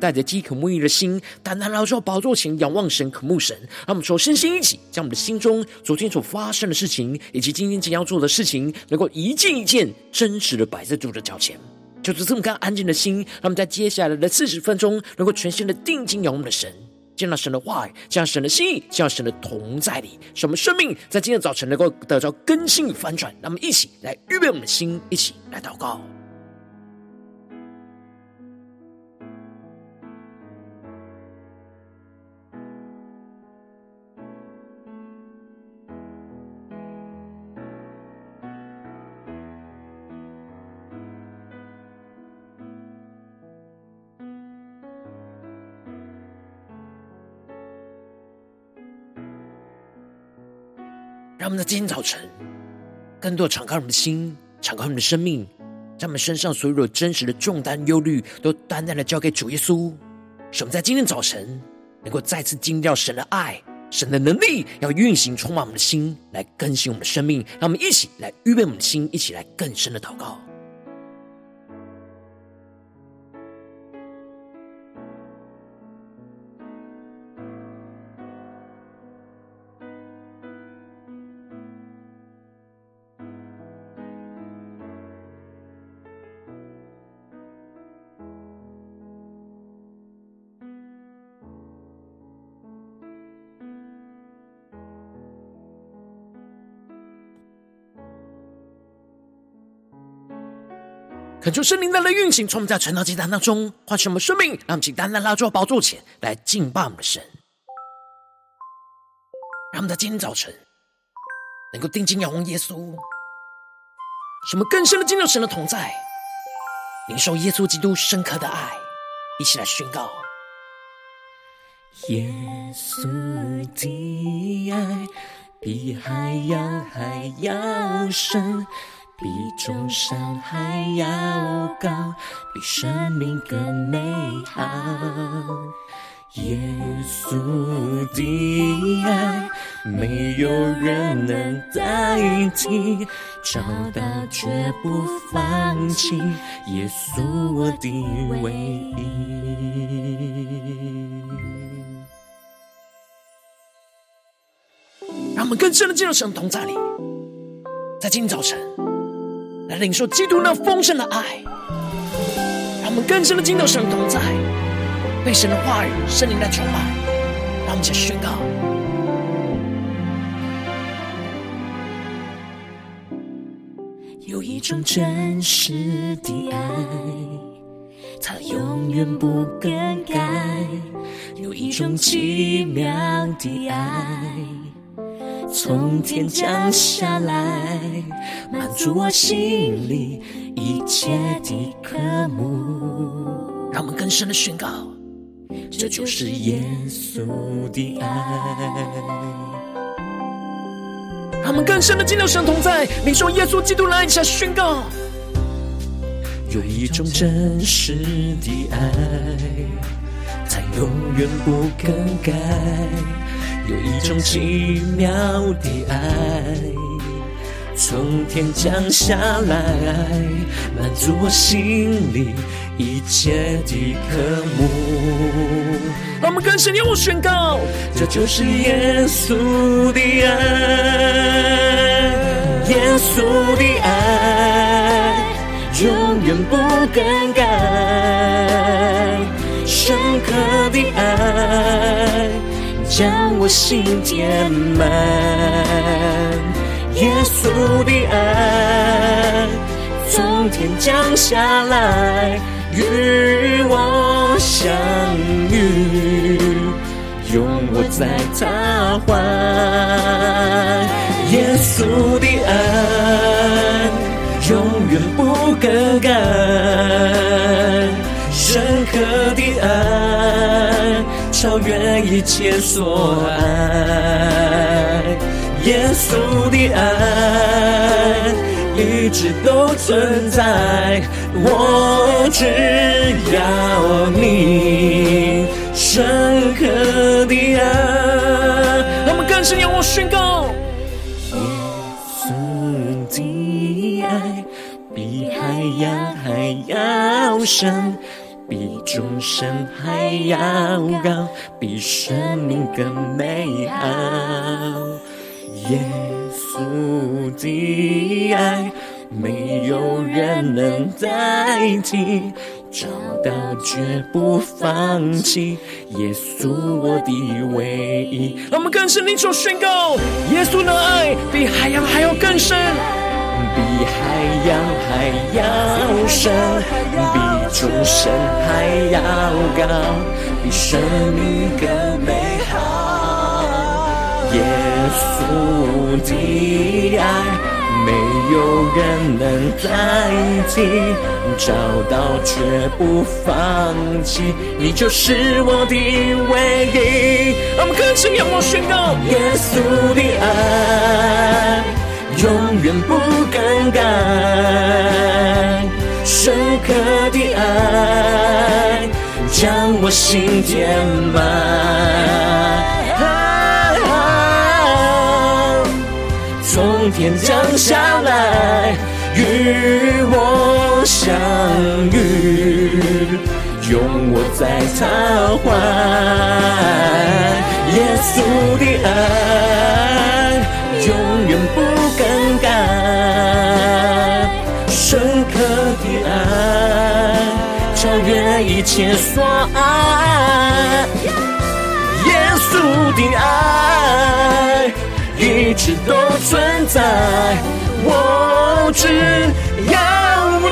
带着饥渴慕义的心，单单来到宝座前仰望神、渴慕神。让我们说，身心一起，将我们的心中昨天所发生的事情，以及今天即将要做的事情，能够一件一件真实的摆在主的脚前。就是这么干安静的心，让我们在接下来的四十分钟，能够全心的定睛仰望我们的神，见到神的话语，见到神的心意，见到神的同在里，使我们生命在今天早晨能够得到更新与翻转。让我们一起来预备我们的心，一起来祷告。让我们在今天早晨，更多敞开我们的心，敞开我们的生命，将我们身上所有真实的重担、忧虑，都单单的交给主耶稣。使我们在今天早晨，能够再次惊掉神的爱、神的能力，要运行充满我们的心，来更新我们的生命。让我们一起来预备我们的心，一起来更深的祷告。恳求圣灵的运行，从我们在晨祷祭坛当中唤醒我们生命，让我们请单单拉住宝座前来敬拜我们的神。让我们在今天早晨能够定睛仰望耶稣，使我们更深的进入神的同在，领受耶稣基督深刻的爱，一起来宣告：耶稣的爱比海洋还要深。比众山还要高，比生命更美好。耶稣的爱，没有人能代替，找到绝不放弃。耶稣我的唯一。让我们更深的进入神同在里，在今天早晨。来领受基督那丰盛的爱，让我们更深的进入神同在，被神的话语、圣灵来充满，让我们一起宣告：有一种真实的爱，它永远不更改；有一种奇妙的爱。从天降下来，满足我心里一切的渴慕。让我们更深的宣告，这就是耶稣的爱。让我们更深的进入神同在，领受耶稣基督来一下宣告。有一种真实的爱，它永远不更改。有一种奇妙的爱，从天降下来，满足我心里一切的渴慕。让我们更深地宣告，这就是耶稣的爱，耶稣的爱永远不更改，深刻的爱。将我心填满，耶稣的爱从天降下来，与我相遇，拥我在他怀。耶稣的爱永远不更改，深刻的爱。超越一切所爱。耶稣的爱一直都存在，我只要你深刻的爱。让我们更深仰望宣告。耶稣的爱比海洋还要深，比众生还要高，比生命更美好。耶稣的爱，没有人能代替，找到绝不放弃。耶稣，我的唯一。让我们更深领受宣告：耶稣的爱比海洋还要更深。比海洋还要深，比众山还要高，比生命更美好。耶稣的爱，没有人能代替，找到却不放弃，你就是我的唯一。我们更深仰望宣告：耶稣的爱。永远不更改，深刻的爱将我心填满，从天降下来与我相遇，拥我在他怀，耶稣的爱。一切所爱。耶稣的爱一直都存在，我只要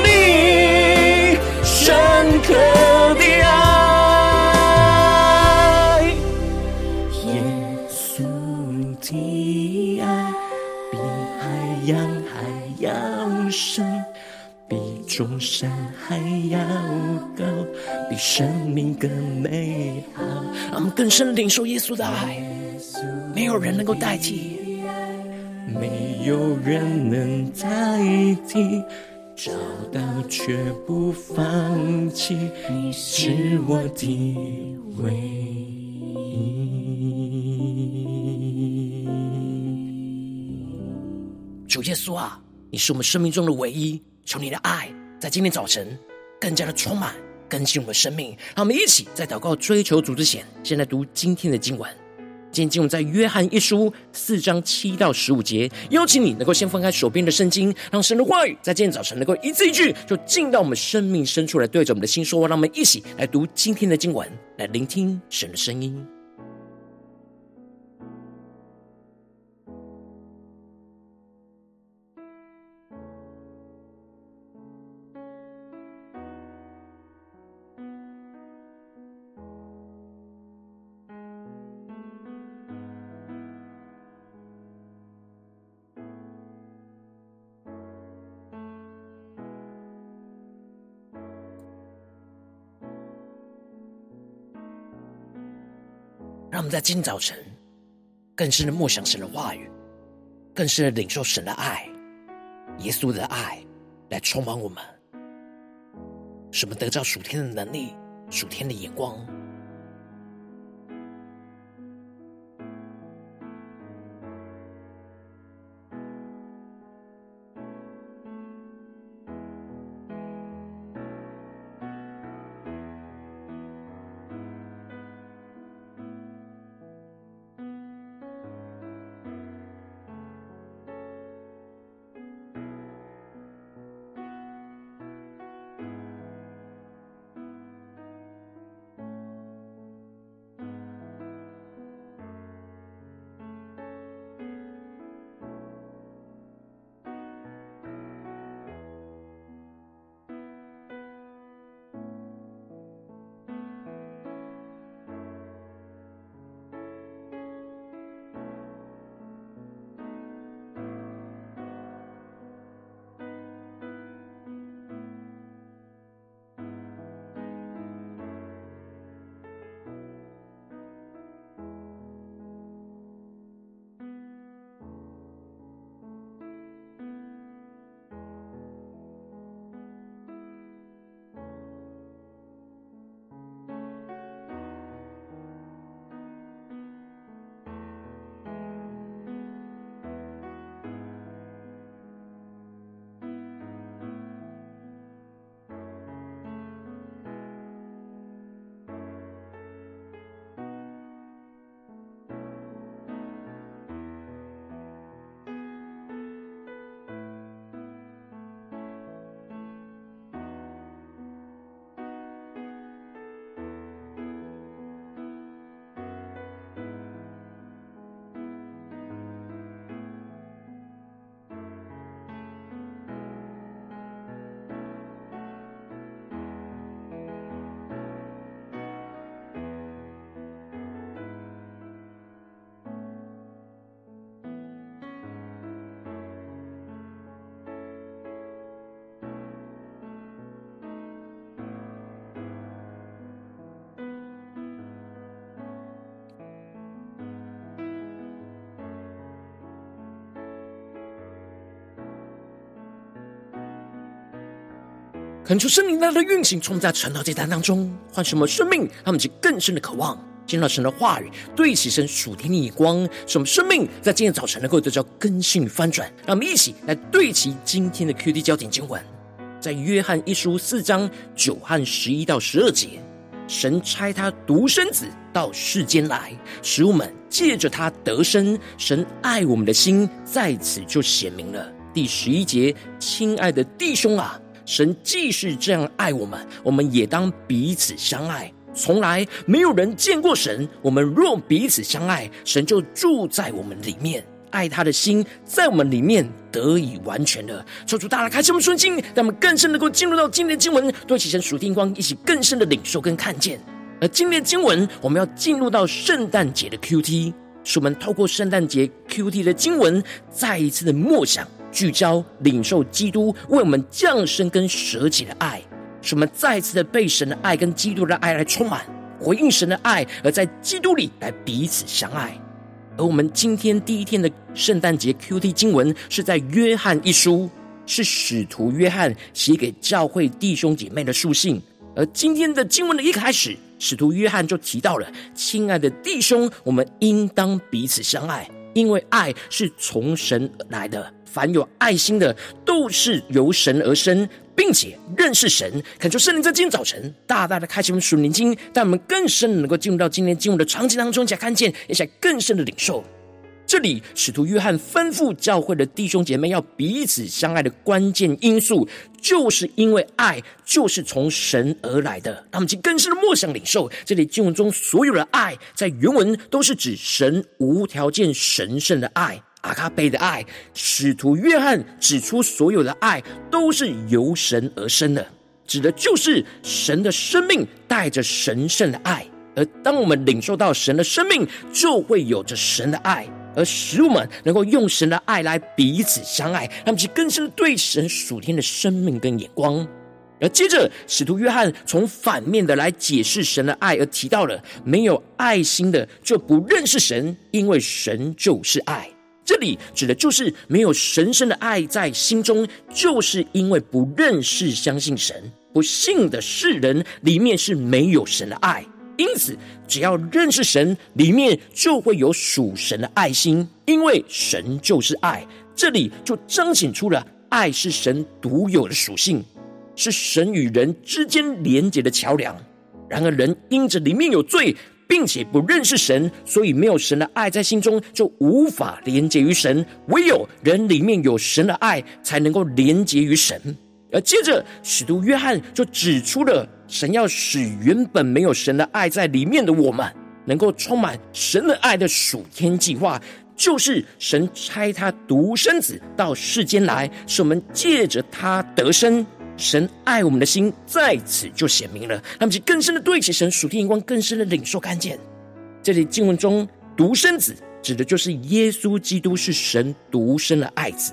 你深刻的爱。耶稣的爱。比海洋还要深，比众山还要生命更美好。让我们更深领受耶稣的爱，没有人能够代替，没有人能代替，找到却不放弃，你是我的唯一。主耶稣啊，你是我们生命中的唯一，求你的爱。在今天早晨，更加的充满更新我们的生命，让我们一起在祷告追求主之前，先来读今天的经文。今天经文在约翰一书四章七到十五节。邀请你能够先翻开手边的圣经，让神的话语在今天早晨能够一字一句，就进到我们生命深处来，对着我们的心说话。让我们一起来读今天的经文，来聆听神的声音。在今早晨更深的默想神的话语，更深的领受神的爱，耶稣的爱来充满我们，什么得到属天的能力、属天的眼光。恳求圣灵来的运行，充在晨祷祭坛当中，唤醒我们生命，让我们去更深的渴望，见到神的话语，对齐神属天的眼光，使我们生命在今天早晨能够得到更新与翻转。让我们一起来对齐今天的 QD 焦点经文，在约翰一书四章九和十一到十二节，神差他独生子到世间来，使我们借着他得生。神爱我们的心在此就显明了。第十一节，亲爱的弟兄啊。神既是这样爱我们，我们也当彼此相爱。从来没有人见过神，我们若彼此相爱，神就住在我们里面，爱他的心在我们里面得以完全了。求主大大开启我们顺心，让我们更深能够进入到今天的经文，对齐神属天光，一起更深的领受跟看见。而今天的经文，我们要进入到圣诞节的 QT，是我们透过圣诞节 QT 的经文，再一次的默想。聚焦领受基督为我们降生跟舍己的爱，使我们再次的被神的爱跟基督的爱来充满，回应神的爱，而在基督里来彼此相爱。而我们今天第一天的圣诞节 QT 经文是在约翰一书，是使徒约翰写给教会弟兄姐妹的书信。而今天的经文的一开始，使徒约翰就提到了：“亲爱的弟兄，我们应当彼此相爱，因为爱是从神来的。”凡有爱心的，都是由神而生，并且认识神。恳求圣灵在今天早晨大大的开启我们属灵经，让我们更深能够进入到今天经文的场景当中，一起来看见，一起来更深的领受。这里使徒约翰吩咐教会的弟兄姐妹要彼此相爱的关键因素，就是因为爱就是从神而来的。让我们去更深的默想领受。这里经文中所有的爱，在原文都是指神无条件神圣的爱。阿卡贝的爱，使徒约翰指出，所有的爱都是由神而生的，指的就是神的生命带着神圣的爱。而当我们领受到神的生命，就会有着神的爱，而使我们能够用神的爱来彼此相爱，他们是更深对神属天的生命跟眼光。而接着，使徒约翰从反面的来解释神的爱，而提到了没有爱心的就不认识神，因为神就是爱。这里指的就是没有神圣的爱在心中，就是因为不认识、相信神。不信的世人里面是没有神的爱，因此只要认识神，里面就会有属神的爱心，因为神就是爱。这里就彰显出了爱是神独有的属性，是神与人之间连接的桥梁。然而人因着里面有罪。并且不认识神，所以没有神的爱在心中，就无法连接于神。唯有人里面有神的爱，才能够连接于神。而接着，使徒约翰就指出了神要使原本没有神的爱在里面的我们，能够充满神的爱的属天计划，就是神差他独生子到世间来，使我们借着他得生。神爱我们的心在此就显明了，他们就更深的对齐神属天眼光，更深的领受看见。这里经文中独生子指的就是耶稣基督是神独生的爱子，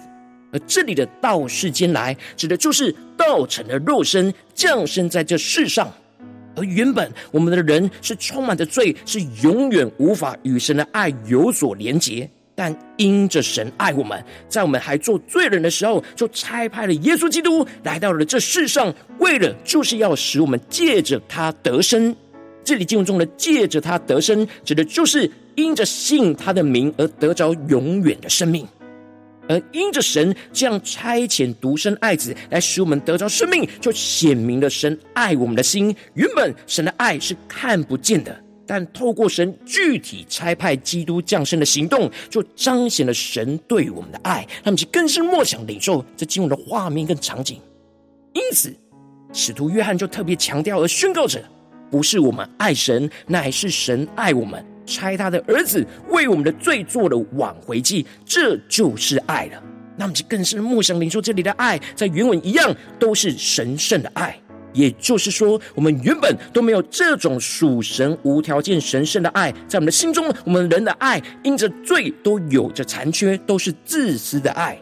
而这里的道世间来指的就是道成的肉身降生在这世上，而原本我们的人是充满着罪，是永远无法与神的爱有所连结。但因着神爱我们，在我们还做罪人的时候，就差派了耶稣基督来到了这世上，为了就是要使我们借着他得生。这里经文中的“借着他得生”，指的就是因着信他的名而得着永远的生命。而因着神这样差遣独生爱子来使我们得着生命，就显明了神爱我们的心。原本神的爱是看不见的。但透过神具体差派基督降生的行动，就彰显了神对我们的爱。他们就更是默想领受这经文的画面跟场景。因此，使徒约翰就特别强调而宣告着：不是我们爱神，乃是神爱我们，差他的儿子为我们的罪做了挽回祭，这就是爱了。那么就更是默想领受这里的爱，在原文一样都是神圣的爱。也就是说，我们原本都没有这种属神无条件神圣的爱，在我们的心中，我们人的爱因着罪都有着残缺，都是自私的爱。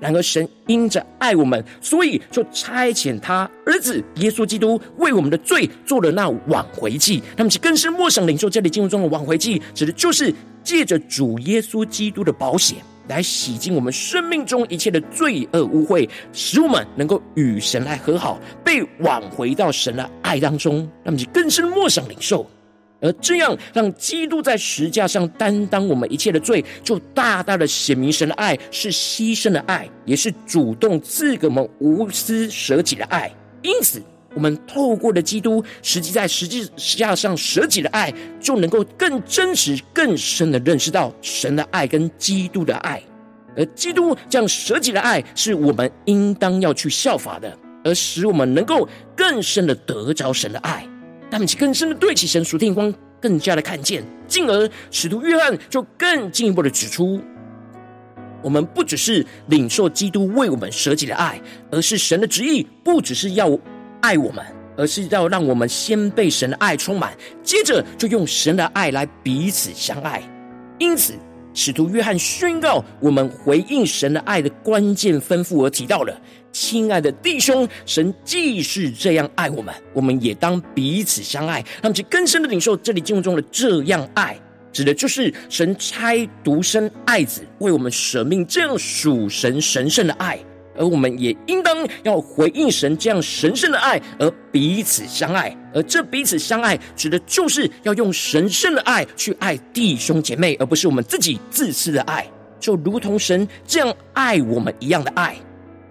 然而，神因着爱我们，所以就差遣他儿子耶稣基督为我们的罪做了那挽回祭。他们是更深默想领受这里经文中的挽回祭，指的就是借着主耶稣基督的保险，来洗净我们生命中一切的罪恶污秽，使我们能够与神来和好，被挽回到神的爱当中，让我们更深默想领受。而这样，让基督在十字架上担当我们一切的罪，就大大的显明神的爱是牺牲的爱，也是主动赐给我们无私舍己的爱。因此，我们透过了基督实际在实际实际上舍己的爱，就能够更真实、更深的认识到神的爱跟基督的爱。而基督这样舍己的爱，是我们应当要去效法的，而使我们能够更深的得着神的爱。他们更深的对齐神属天光，更加的看见，进而使徒约翰就更进一步的指出，我们不只是领受基督为我们舍己的爱，而是神的旨意不只是要爱我们，而是要让我们先被神的爱充满，接着就用神的爱来彼此相爱。因此，使徒约翰宣告我们回应神的爱的关键吩咐，而提到了。亲爱的弟兄，神既是这样爱我们，我们也当彼此相爱。让我们去更深的领受这里经文中的这样爱，指的就是神差独生爱子为我们舍命，这样属神神圣的爱。而我们也应当要回应神这样神圣的爱，而彼此相爱。而这彼此相爱，指的就是要用神圣的爱去爱弟兄姐妹，而不是我们自己自私的爱，就如同神这样爱我们一样的爱。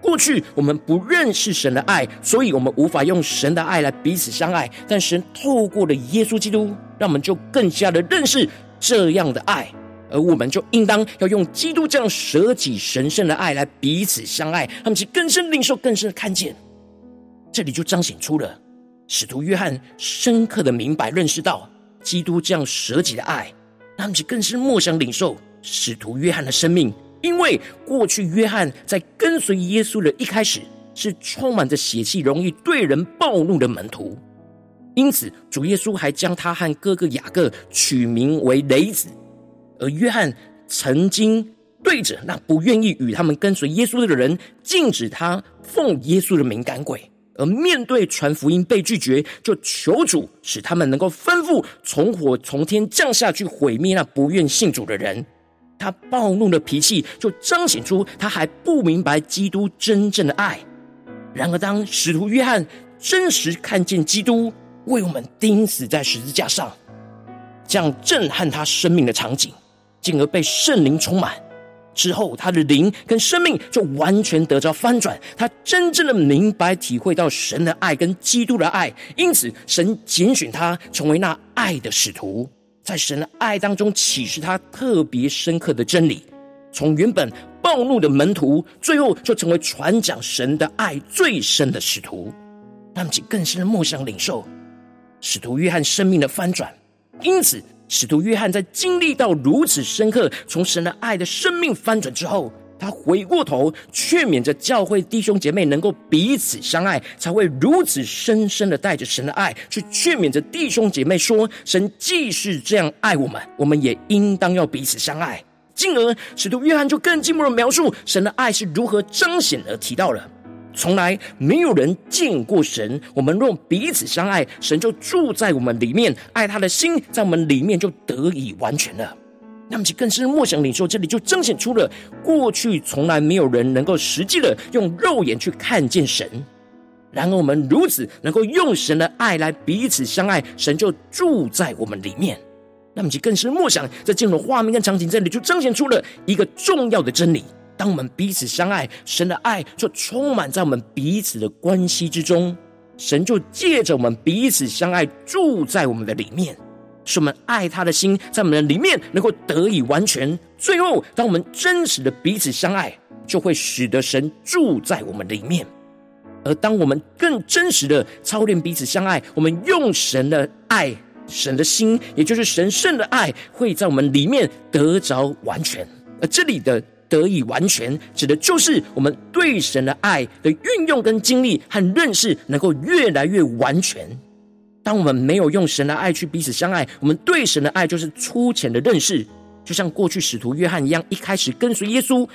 过去我们不认识神的爱，所以我们无法用神的爱来彼此相爱。但神透过了耶稣基督，让我们就更加的认识这样的爱，而我们就应当要用基督这样舍己神圣的爱来彼此相爱。他们去更深领受、更深的看见，这里就彰显出了使徒约翰深刻的明白认识到基督这样舍己的爱，他们去更深默想领受使徒约翰的生命。因为过去约翰在跟随耶稣的一开始是充满着血气、容易对人暴怒的门徒，因此主耶稣还将他和哥哥雅各取名为雷子。而约翰曾经对着那不愿意与他们跟随耶稣的人，禁止他奉耶稣的名赶鬼。而面对传福音被拒绝，就求主使他们能够吩咐从火从天降下去毁灭那不愿信主的人。他暴怒的脾气就彰显出他还不明白基督真正的爱。然而，当使徒约翰真实看见基督为我们钉死在十字架上，这样震撼他生命的场景，进而被圣灵充满之后，他的灵跟生命就完全得着翻转。他真正的明白体会到神的爱跟基督的爱，因此神拣选他成为那爱的使徒。在神的爱当中启示他特别深刻的真理，从原本暴怒的门徒，最后就成为传讲神的爱最深的使徒。他们更深的默想领受使徒约翰生命的翻转。因此，使徒约翰在经历到如此深刻从神的爱的生命翻转之后。他回过头劝勉着教会弟兄姐妹能够彼此相爱，才会如此深深的带着神的爱去劝勉着弟兄姐妹说：神既是这样爱我们，我们也应当要彼此相爱。进而，使徒约翰就更进一步的描述神的爱是如何彰显，而提到了从来没有人见过神。我们若彼此相爱，神就住在我们里面，爱他的心在我们里面就得以完全了。那么，就更深默想领受，这里就彰显出了过去从来没有人能够实际的用肉眼去看见神。然而，我们如此能够用神的爱来彼此相爱，神就住在我们里面。那么，就更深默想，在进入画面跟场景这里，就彰显出了一个重要的真理：当我们彼此相爱，神的爱就充满在我们彼此的关系之中，神就借着我们彼此相爱，住在我们的里面。使我们爱他的心在我们的里面能够得以完全。最后，当我们真实的彼此相爱，就会使得神住在我们里面。而当我们更真实的操练彼此相爱，我们用神的爱、神的心，也就是神圣的爱，会在我们里面得着完全。而这里的得以完全，指的就是我们对神的爱的运用跟经历和认识，能够越来越完全。当我们没有用神的爱去彼此相爱，我们对神的爱就是粗浅的认识，就像过去使徒约翰一样，一开始跟随耶稣。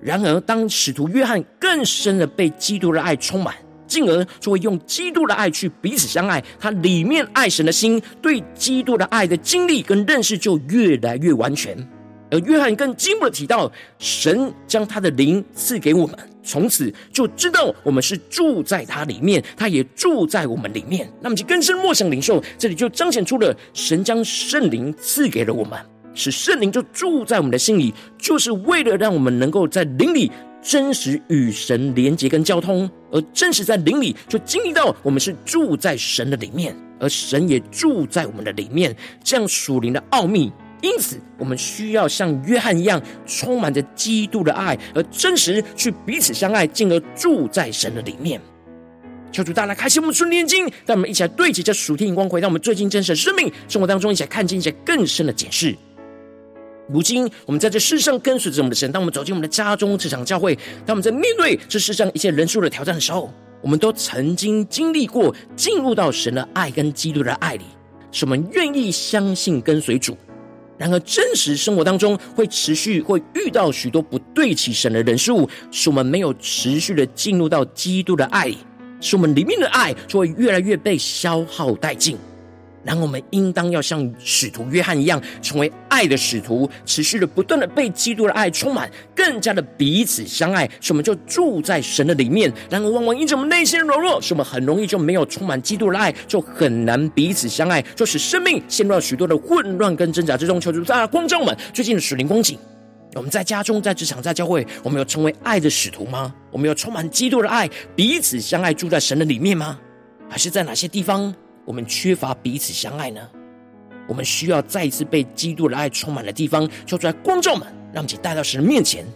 然而，当使徒约翰更深的被基督的爱充满，进而就会用基督的爱去彼此相爱。他里面爱神的心，对基督的爱的经历跟认识就越来越完全。而约翰更进一步的提到，神将他的灵赐给我们，从此就知道我们是住在他里面，他也住在我们里面。那么就更深默想领受，这里就彰显出了神将圣灵赐给了我们，使圣灵就住在我们的心里，就是为了让我们能够在灵里。真实与神连接跟交通，而真实在灵里就经历到我们是住在神的里面，而神也住在我们的里面，这样属灵的奥秘。因此，我们需要像约翰一样，充满着基督的爱，而真实去彼此相爱，进而住在神的里面。求主大家开启我们属灵眼睛，让我们一起来对齐这属天荧光，回到我们最近真实的生命生活当中，一起来看见一些更深的解释。如今，我们在这世上跟随着我们的神。当我们走进我们的家中、这场教会，当我们在面对这世上一切人数的挑战的时候，我们都曾经经历过进入到神的爱跟基督的爱里，使我们愿意相信跟随主。然而，真实生活当中会持续会遇到许多不对起神的人事物，使我们没有持续的进入到基督的爱，使我们里面的爱就会越来越被消耗殆尽。然后我们应当要像使徒约翰一样，成为爱的使徒，持续的不断的被基督的爱充满，更加的彼此相爱，使我们就住在神的里面。然后往往因着我们内心的软弱，使我们很容易就没有充满基督的爱，就很难彼此相爱，就使生命陷入了许多的混乱跟挣扎之中。求主大家光照我们最近的属灵光景。我们在家中、在职场、在教会，我们有成为爱的使徒吗？我们有充满基督的爱，彼此相爱，住在神的里面吗？还是在哪些地方？我们缺乏彼此相爱呢？我们需要再一次被基督的爱充满的地方，就在观众们，让其带到神面前。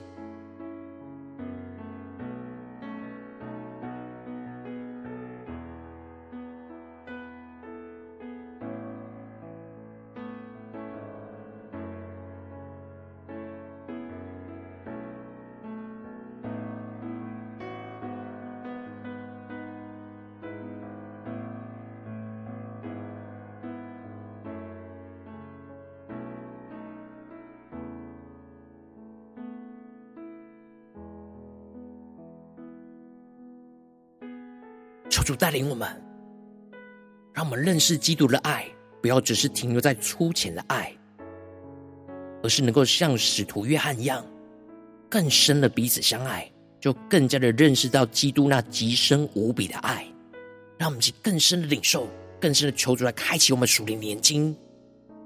主带领我们，让我们认识基督的爱，不要只是停留在粗浅的爱，而是能够像使徒约翰一样，更深的彼此相爱，就更加的认识到基督那极深无比的爱，让我们去更深的领受，更深的求主来开启我们属灵的眼睛，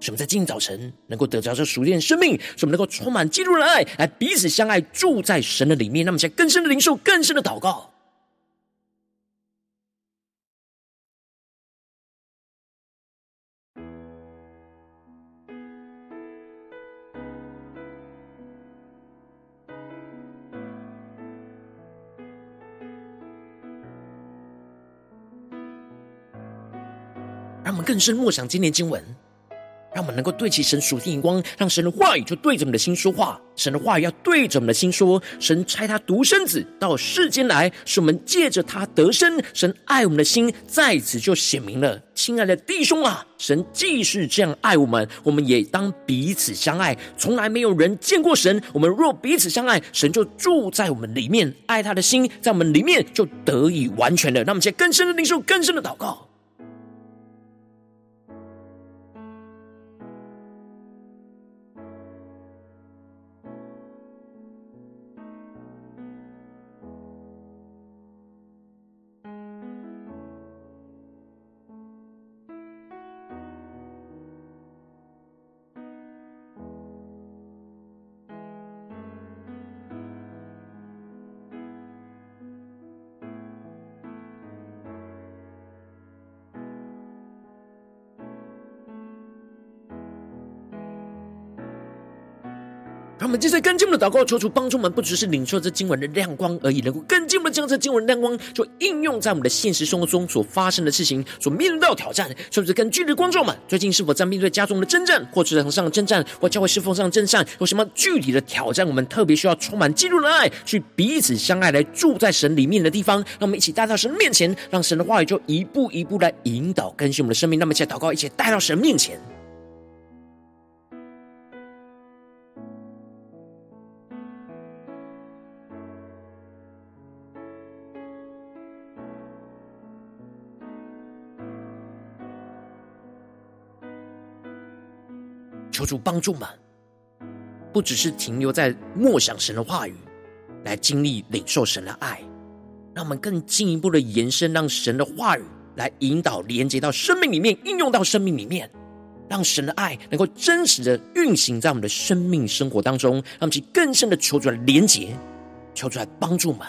使我们在今天早晨能够得着这熟练的生命，使我们能够充满基督的爱，来彼此相爱，住在神的里面。那么，在更深的领受，更深的祷告。更深默想今天经文，让我们能够对齐神属天眼光，让神的话语就对着我们的心说话。神的话语要对着我们的心说。神差他独生子到世间来，使我们借着他得生。神爱我们的心在此就显明了。亲爱的弟兄啊，神既是这样爱我们，我们也当彼此相爱。从来没有人见过神，我们若彼此相爱，神就住在我们里面，爱他的心在我们里面就得以完全了。让我们借更深的领受，更深的祷告。让我们接着更进一步的祷告，求主帮助我们，不只是领受这经文的亮光而已，能够更进步的将这经文的亮光，就应用在我们的现实生活中所发生的事情，所面对到的挑战。甚至更具体的观众们，最近是否在面对家中的征战，或职场上的征战，或教会侍奉上的征战，有什么具体的挑战？我们特别需要充满基督的爱，去彼此相爱，来住在神里面的地方。让我们一起带到神面前，让神的话语就一步一步来引导更新我们的生命。那么，一起祷告，一起带到神面前。求主帮助们，不只是停留在默想神的话语，来经历领受神的爱，让我们更进一步的延伸，让神的话语来引导、连接到生命里面，应用到生命里面，让神的爱能够真实的运行在我们的生命生活当中，让我们去更深的求主来连接，求主来帮助们。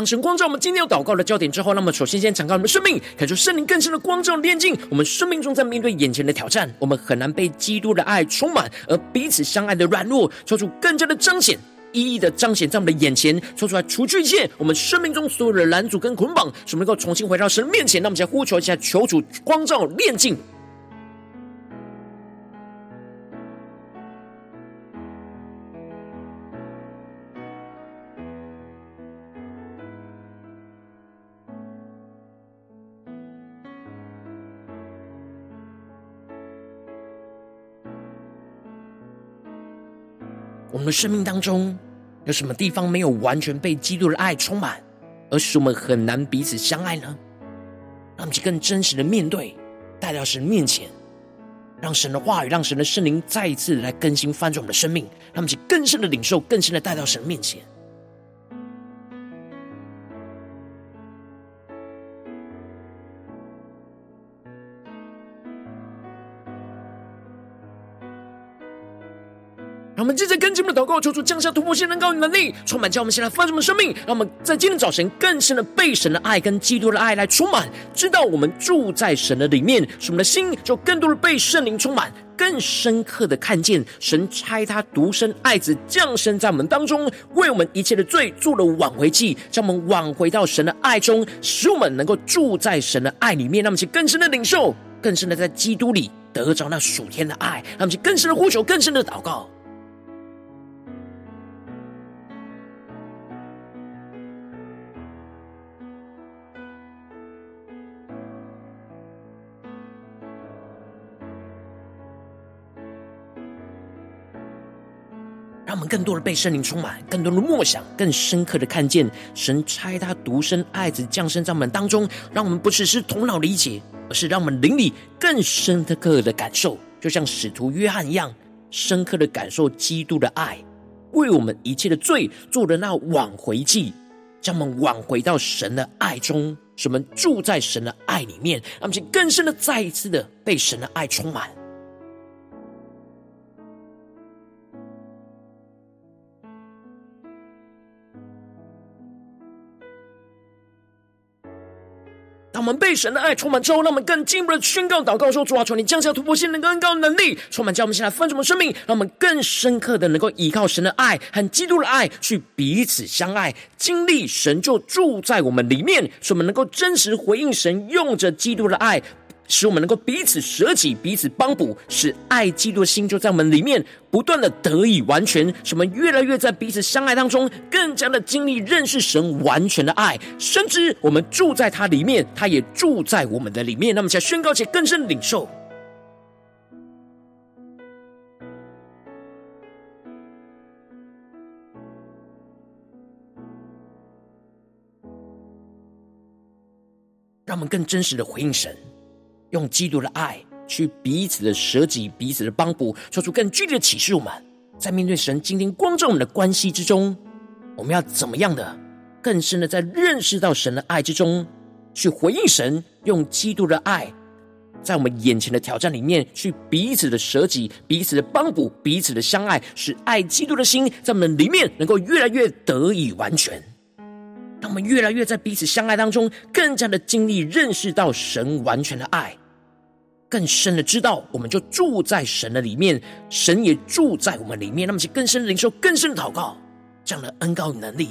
当神光照我们今天有祷告的焦点之后，那么首先先敞开我们的生命，感受圣灵更深的光照炼净我们生命中，在面对眼前的挑战，我们很难被基督的爱充满，而彼此相爱的软弱，求主更加的彰显，一一的彰显在我们的眼前，说出来除去一切我们生命中所有的拦阻跟捆绑，使我们能够重新回到神面前。那么，再呼求一下，求主光照炼净。生命当中有什么地方没有完全被基督的爱充满，而使我们很难彼此相爱呢？让我们去更真实的面对，带到神面前，让神的话语，让神的圣灵再一次来更新翻转我们的生命，让我们去更深的领受，更深的带到神面前。让我们接着跟进我们的祷告，求主降下突破性能高与能力，充满叫我们现在丰盛的生命。让我们在今天早晨更深的被神的爱跟基督的爱来充满，知道我们住在神的里面，使我们的心就更多的被圣灵充满，更深刻的看见神差他独生爱子降生在我们当中，为我们一切的罪做了挽回祭，将我们挽回到神的爱中，使我们能够住在神的爱里面。让我们去更深的领受，更深的在基督里得着那属天的爱。让我们去更深的呼求，更深的祷告。更多的被圣灵充满，更多的默想，更深刻的看见神差他独生爱子降生在我们当中，让我们不只是头脑理解，而是让我们灵里更深刻的感受，就像使徒约翰一样，深刻的感受基督的爱，为我们一切的罪做的那挽回祭，将我们挽回到神的爱中，使我们住在神的爱里面，让我们更深的再一次的被神的爱充满。我们被神的爱充满之后，让我们更进一步的宣告祷告说：“主啊，求你降下突破性能更高能力，充满叫我们现在分什么生命，让我们更深刻的能够依靠神的爱和基督的爱，去彼此相爱，经历神就住在我们里面，使我们能够真实回应神，用着基督的爱。”使我们能够彼此舍己，彼此帮补，使爱基督的心就在我们里面不断的得以完全。使我们越来越在彼此相爱当中，更加的经历认识神完全的爱，甚至我们住在他里面，他也住在我们的里面。那么，才宣告且更深的领受。让我们更真实的回应神。用基督的爱去彼此的舍己，彼此的帮补，做出更具体的启示。我们在面对神今天光照我们的关系之中，我们要怎么样的更深的在认识到神的爱之中，去回应神，用基督的爱，在我们眼前的挑战里面，去彼此的舍己，彼此的帮补，彼此的相爱，使爱基督的心在我们里面能够越来越得以完全。我们越来越在彼此相爱当中，更加的经历认识到神完全的爱。更深的知道，我们就住在神的里面，神也住在我们里面。那么，就更深的领受，更深的祷告，这样的恩膏能力。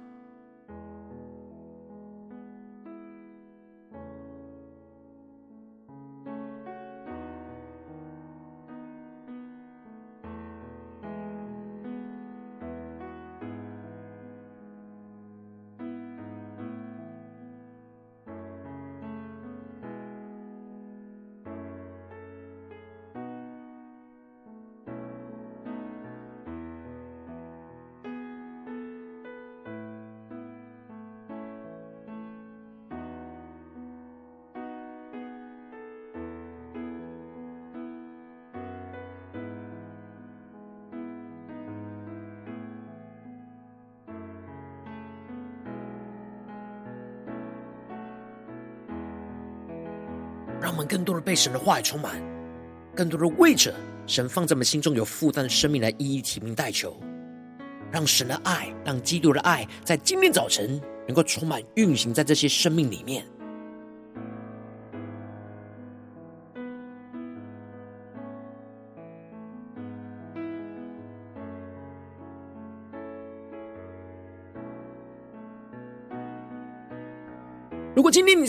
们更多的被神的话语充满，更多的为着神放在我们心中有负担的生命来一一提名代求，让神的爱，让基督的爱，在今天早晨能够充满运行在这些生命里面。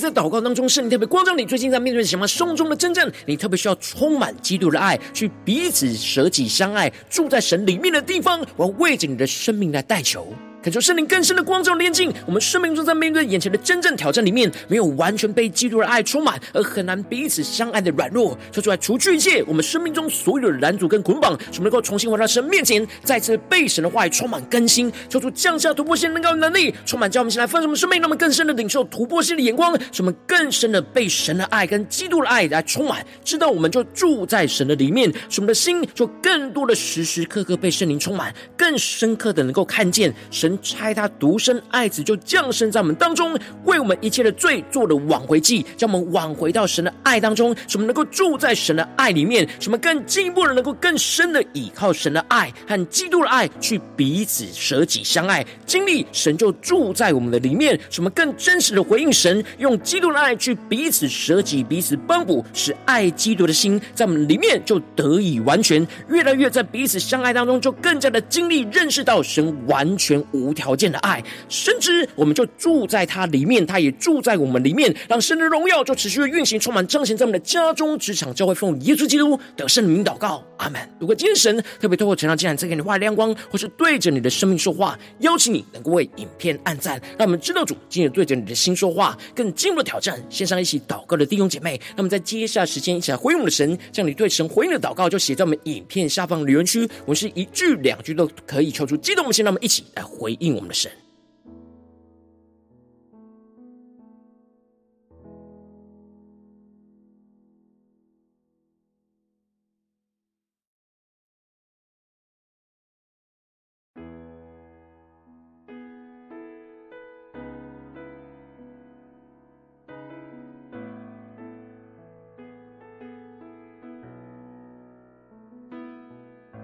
在祷告当中，圣灵特别光照你，最近在面对什么生活中的真正，你特别需要充满基督的爱，去彼此舍己相爱，住在神里面的地方，我要为着你的生命来代求。恳求圣灵更深的光照炼净我们生命中，在面对眼前的真正挑战里面，没有完全被基督的爱充满，而很难彼此相爱的软弱，说出来除去一切我们生命中所有的拦阻跟捆绑，使我们能够重新回到神面前，再次被神的话语充满更新，求主降下突破性能高的能力，充满叫我们先来分盛我们生命，让我们更深的领受突破性的眼光，使我们更深的被神的爱跟基督的爱来充满，知道我们就住在神的里面，使我们的心就更多的时时刻刻被圣灵充满，更深刻的能够看见神。差他独生爱子就降生在我们当中，为我们一切的罪做了挽回祭，将我们挽回到神的爱当中，使我们能够住在神的爱里面，使我们更进一步的能够更深的依靠神的爱和基督的爱，去彼此舍己相爱，经历神就住在我们的里面，使我们更真实的回应神，用基督的爱去彼此舍己、彼此帮补，使爱基督的心在我们里面就得以完全，越来越在彼此相爱当中，就更加的经历认识到神完全无无条件。的爱，甚至我们就住在他里面，他也住在我们里面，让神的荣耀就持续的运行，充满彰显在我们的家中、职场、教会，奉耶稣基督得胜的名祷告，阿门。如果今天神特别透过成长，竟然在给你画亮光，或是对着你的生命说话，邀请你能够为影片按赞，让我们知道主今日对着你的心说话，更进一步的挑战。线上一起祷告的弟兄姐妹，那么在接下来时间一起来回应我们的神，将你对神回应的祷告就写在我们影片下方留言区，我们是一句两句都可以求出激动我们心，让我们一起来回应我们的神。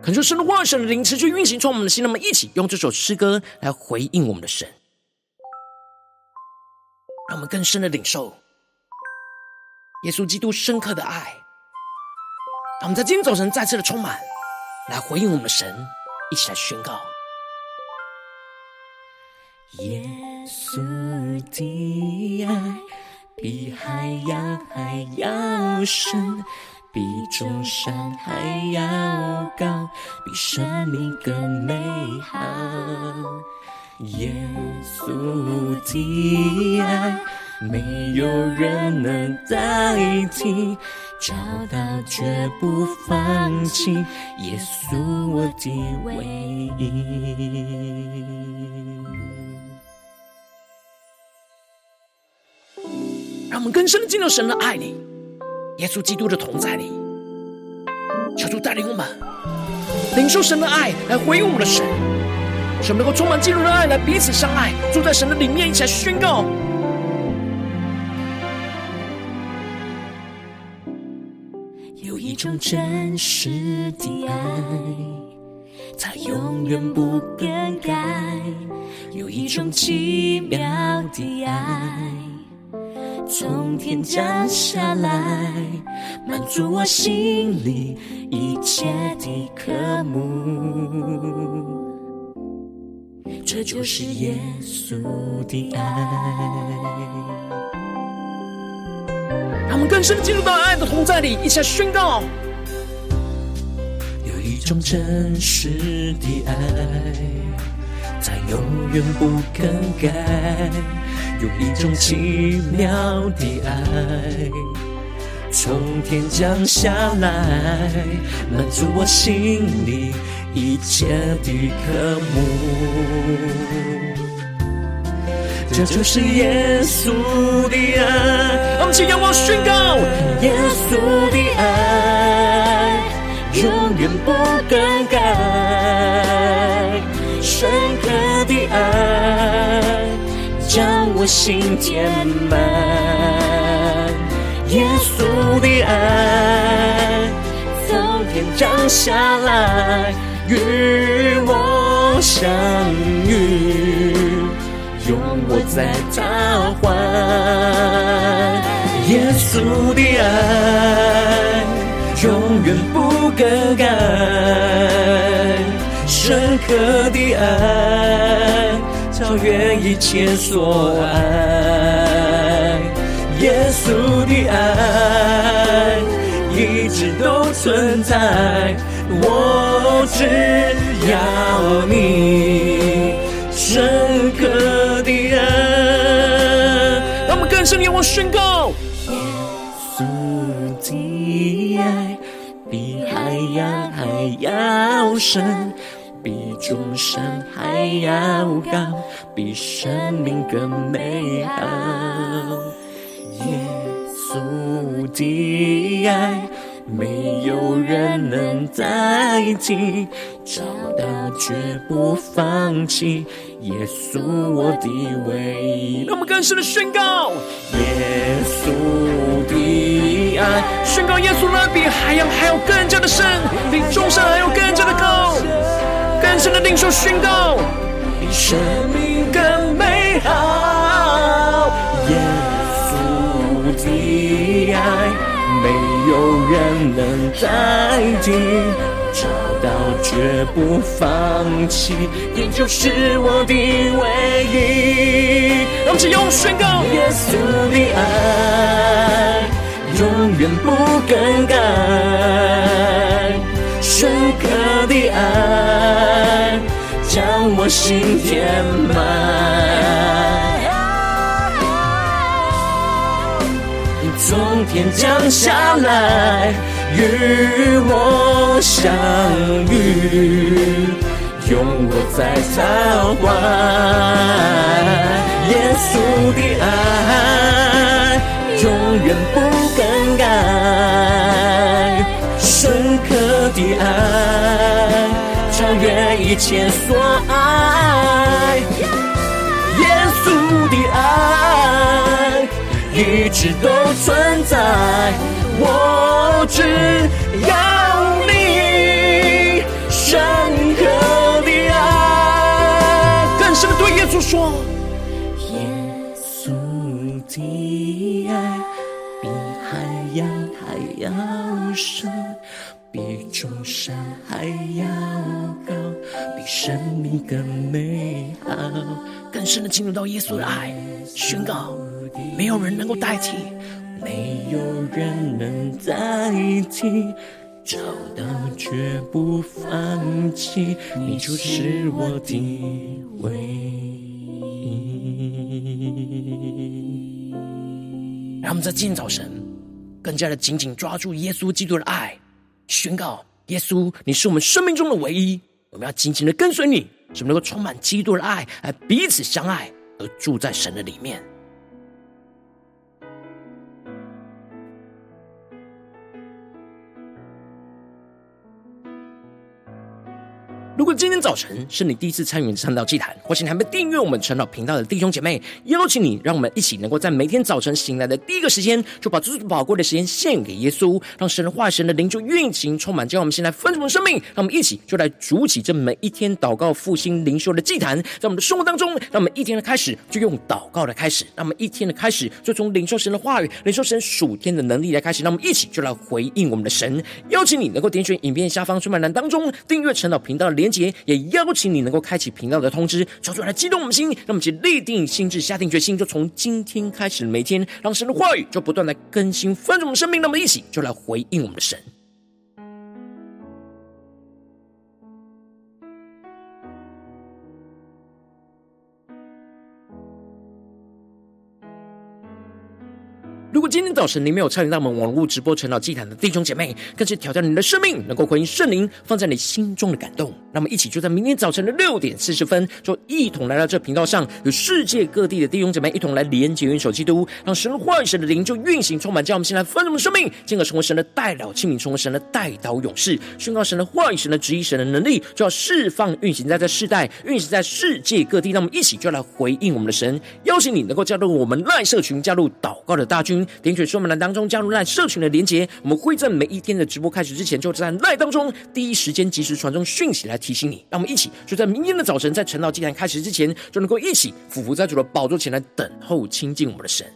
恳求神的话语、神的灵持续运行，从我们的心，那么一起用这首诗歌来回应我们的神，让我们更深的领受耶稣基督深刻的爱。让我们在今天早晨再次的充满，来回应我们的神，一起来宣告：耶稣的爱比海洋还要深。比众山还要高，比生命更美好。耶稣的爱，没有人能代替，找到绝不放弃。耶稣，我的唯一。让我们更深的进入神的爱里。耶稣基督的同在里，求主带领我们领受神的爱，来回应我们的神，使我们能够充满基督的爱，来彼此相爱，住在神的里面，一起来宣告。有一种真实的爱，它永远不更改。有一种奇妙的爱，从天降下来，满足我心里一切的渴慕。这就是耶稣的爱。让我们更深进入到爱的同在里，一起来宣告。有一种真实的爱，它永远不更改；有一种奇妙的爱，从天降下来，满足我心里一切的渴慕。这就是耶稣的爱，我们请仰望宣告：耶稣的爱永远不更改，深刻的爱将我心填满。耶稣的爱从天降下来，与我相遇。用我在他怀，耶稣的爱永远不更改，深刻的爱超越一切所爱，耶稣的爱一直都存在，我只要你深刻。的爱。让，我宣告：耶稣的爱比海洋还要深，众山还要高，比生命更美好。耶稣的爱。没有人能代替，找到绝不放弃，耶稣我的唯一。让我们更深的宣告，耶稣的爱，宣告耶稣呢比海洋还要更加的深，比众山还要更加的高，更深的领受宣告，比生命更美好。耶稣的爱。没有人能代替，找到绝不放弃，你就是我的唯一。让我们用宣告：耶稣的爱永远不更改，深刻的爱将我心填满。从天降下来，与我相遇，拥我在他怀。耶稣的爱永远不更改，深刻的爱超越一切所爱。耶稣的爱。一直都存在，我只要你深刻的爱。更深的对耶稣说：耶稣的爱比海洋还要深，山还要高，比生命更美好。更深的进入到耶稣的爱，宣告。没有人能够代替，没有人能代替，找到绝不放弃，你就是我的唯一。让我们在今天早晨更加的紧紧抓住耶稣基督的爱，宣告耶稣，你是我们生命中的唯一。我们要紧紧的跟随你，使我们能够充满基督的爱，来彼此相爱，而住在神的里面。如果今天早晨是你第一次参与晨祷祭坛，或是你还没订阅我们晨祷频道的弟兄姐妹，邀请你，让我们一起能够在每天早晨醒来的第一个时间，就把最宝贵的时间献给耶稣，让神的话、神的灵就运行充满，将我们现在丰盛的生命。让我们一起就来筑起这每一天祷告复兴灵修的祭坛，在我们的生活当中，让我们一天的开始就用祷告的开始，让我们一天的开始就从领受神的话语、领受神属天的能力来开始。让我们一起就来回应我们的神。邀请你能够点选影片下方说明栏当中订阅晨祷频道的连结，也邀请你能够开启频道的通知，求主来激动我们心，让我们一起立定心智，下定决心，就从今天开始每天，让神的话语就不断来更新丰盛我们生命。那么一起就来回应我们的神。如果今天早晨你没有参与到我们网络直播晨祷祭坛的弟兄姐妹，更是挑战你的生命，能够回应圣灵放在你心中的感动。那么，一起就在明天早晨的六点四十分，就一同来到这频道上，与世界各地的弟兄姐妹一同来连接、元首基督，让神的话语、神的灵就运行充满，叫我们现在丰盛的生命，进而成为神的代祷器皿，成为神的代导勇士，宣告神的话语、神的旨意、神的能力，就要释放运行在这世代，运行在世界各地。那么，一起就来回应我们的神，邀请你能够加入我们赖社群，加入祷告的大军。点选说明栏当中加入赖社群的连接，我们会在每一天的直播开始之前，就在赖当中第一时间及时传送讯息来提醒你。让我们一起就在明天的早晨，在晨祷祭坛开始之前，就能够一起俯伏在主的宝座前来等候亲近我们的神。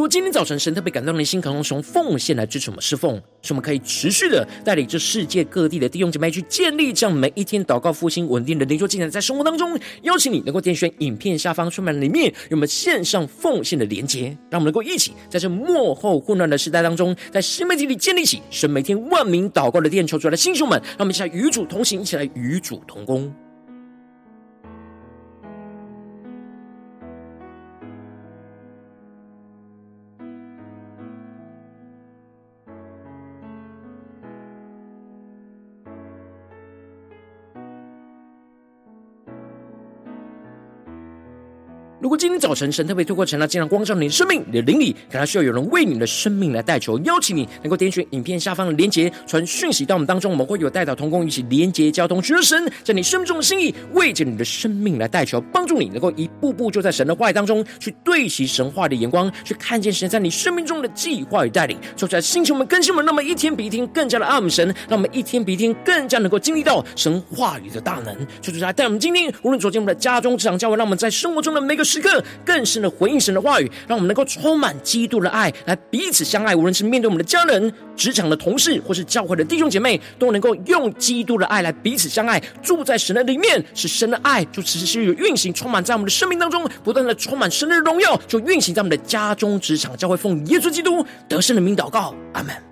如果今天早晨神特别感动你的心，可能从奉献来支持我们侍奉，使我们可以持续的带领这世界各地的弟兄姐妹去建立这样每一天祷告复兴稳定的灵修进展，在生活当中，邀请你能够点选影片下方说明里面有我们线上奉献的连结，让我们能够一起在这幕后混乱的时代当中，在新媒体里建立起神每天万名祷告的殿，求出来的弟兄们，让我们一起来与主同行，一起来与主同工。早晨神特别透过晨祷这样光照你的生命，你的灵里，可能需要有人为你的生命来代求，邀请你能够点选影片下方的连结，传讯息到我们当中，我们会有代祷同工一起连结交通，寻求神在你生命中的心意，为着你的生命来代求，帮助你能够一步步就在神的话语当中去对齐神话的眼光，去看见神在你生命中的计划与带领，就在星球们更新们，那么一天比一天更加的爱神，让我们一天比一天更加能够经历到神话语的大能，就是来带我们今天无论走进我们的家中、职场、教会，让我们在生活中的每个。时刻更深的回应神的话语，让我们能够充满基督的爱，来彼此相爱。无论是面对我们的家人、职场的同事，或是教会的弟兄姐妹，都能够用基督的爱来彼此相爱。住在神的里面，使神的爱就持续运行，充满在我们的生命当中，不断的充满神的荣耀，就运行在我们的家中、职场、教会。奉耶稣基督得胜的名祷告，阿门。